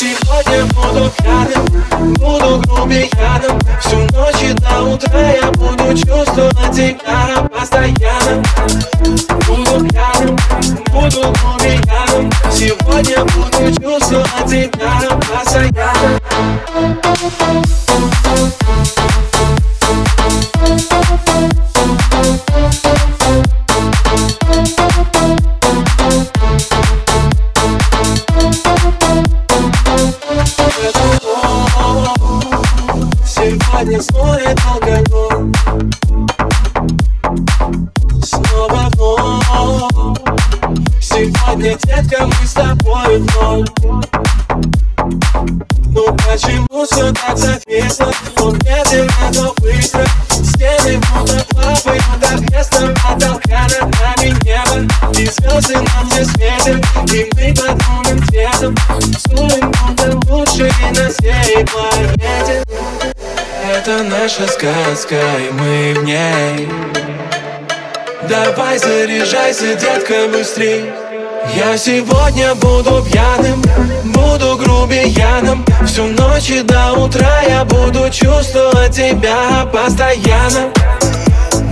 Сегодня буду пьяным, буду грубияном Всю ночь и до утра я буду чувствовать тебя постоянно. Буду пьяным, буду грубияном Сегодня буду чувствовать тебя постоянно Сегодня, детка, мы с тобой вновь Ну почему все так зависло? То медленно, то быстро Стены будто плавают от места Потолка над нами небо И звезды нам все светят И мы под лунным цветом Танцуем, будто лучшие на всей планете. Это наша сказка, и мы в ней. Давай заряжайся, детка, быстрей Я сегодня буду пьяным, буду грубияном Всю ночь и до утра я буду чувствовать тебя постоянно.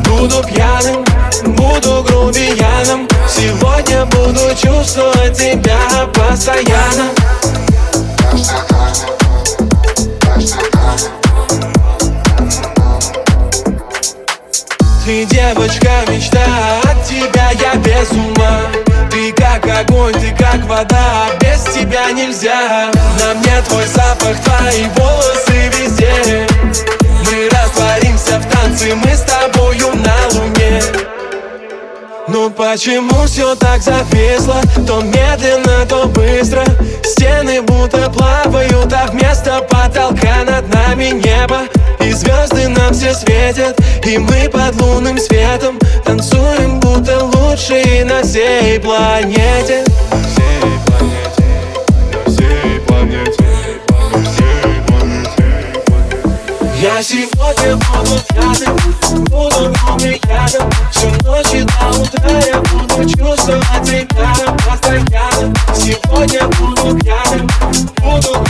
Буду пьяным, буду грубияном Сегодня буду чувствовать тебя постоянно. Ты девочка мечта, от тебя я без ума как огонь, ты как вода, без тебя нельзя. На мне твой запах, твои волосы везде. Мы растворимся в танце, мы с тобою на луне. Ну почему все так зависло? То медленно, то быстро. Стены будто плавают А вместо потолка над нами небо. И звезды солнце светит И мы под лунным светом Танцуем, будто лучшие на всей планете. На всей планете На всей планете На всей планете Я сегодня буду рядом Буду днем и ядом Всю ночь и до утра я буду чувствовать тебя постоянно. Сегодня буду пьяным Буду